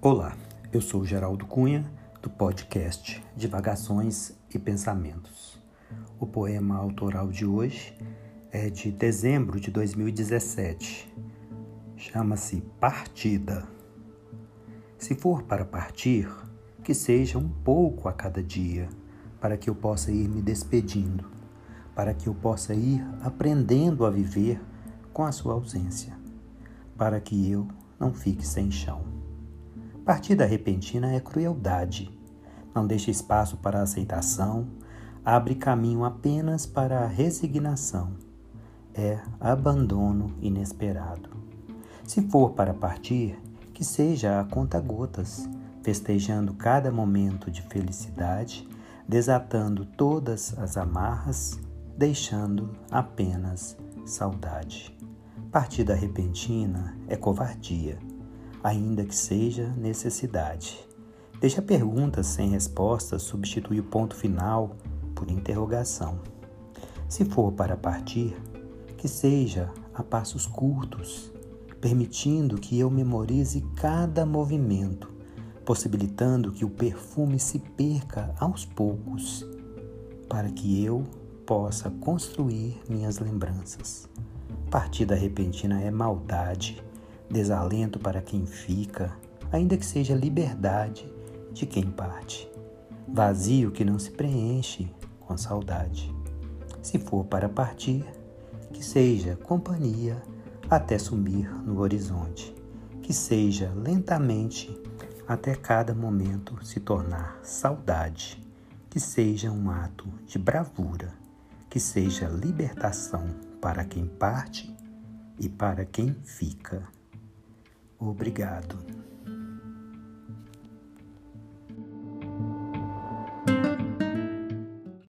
Olá, eu sou Geraldo Cunha, do podcast Divagações e Pensamentos. O poema autoral de hoje é de dezembro de 2017. Chama-se Partida. Se for para partir, que seja um pouco a cada dia, para que eu possa ir me despedindo, para que eu possa ir aprendendo a viver com a sua ausência, para que eu não fique sem chão. Partida repentina é crueldade. Não deixa espaço para aceitação, abre caminho apenas para a resignação. É abandono inesperado. Se for para partir, que seja a conta-gotas, festejando cada momento de felicidade, desatando todas as amarras, deixando apenas saudade. Partida repentina é covardia ainda que seja necessidade. Deixa perguntas sem respostas substitui o ponto final por interrogação. Se for para partir, que seja a passos curtos, permitindo que eu memorize cada movimento, possibilitando que o perfume se perca aos poucos, para que eu possa construir minhas lembranças. Partida repentina é maldade desalento para quem fica, ainda que seja liberdade de quem parte, vazio que não se preenche com saudade. Se for para partir, que seja companhia até sumir no horizonte, que seja lentamente até cada momento se tornar saudade, que seja um ato de bravura, que seja libertação para quem parte e para quem fica. Obrigado.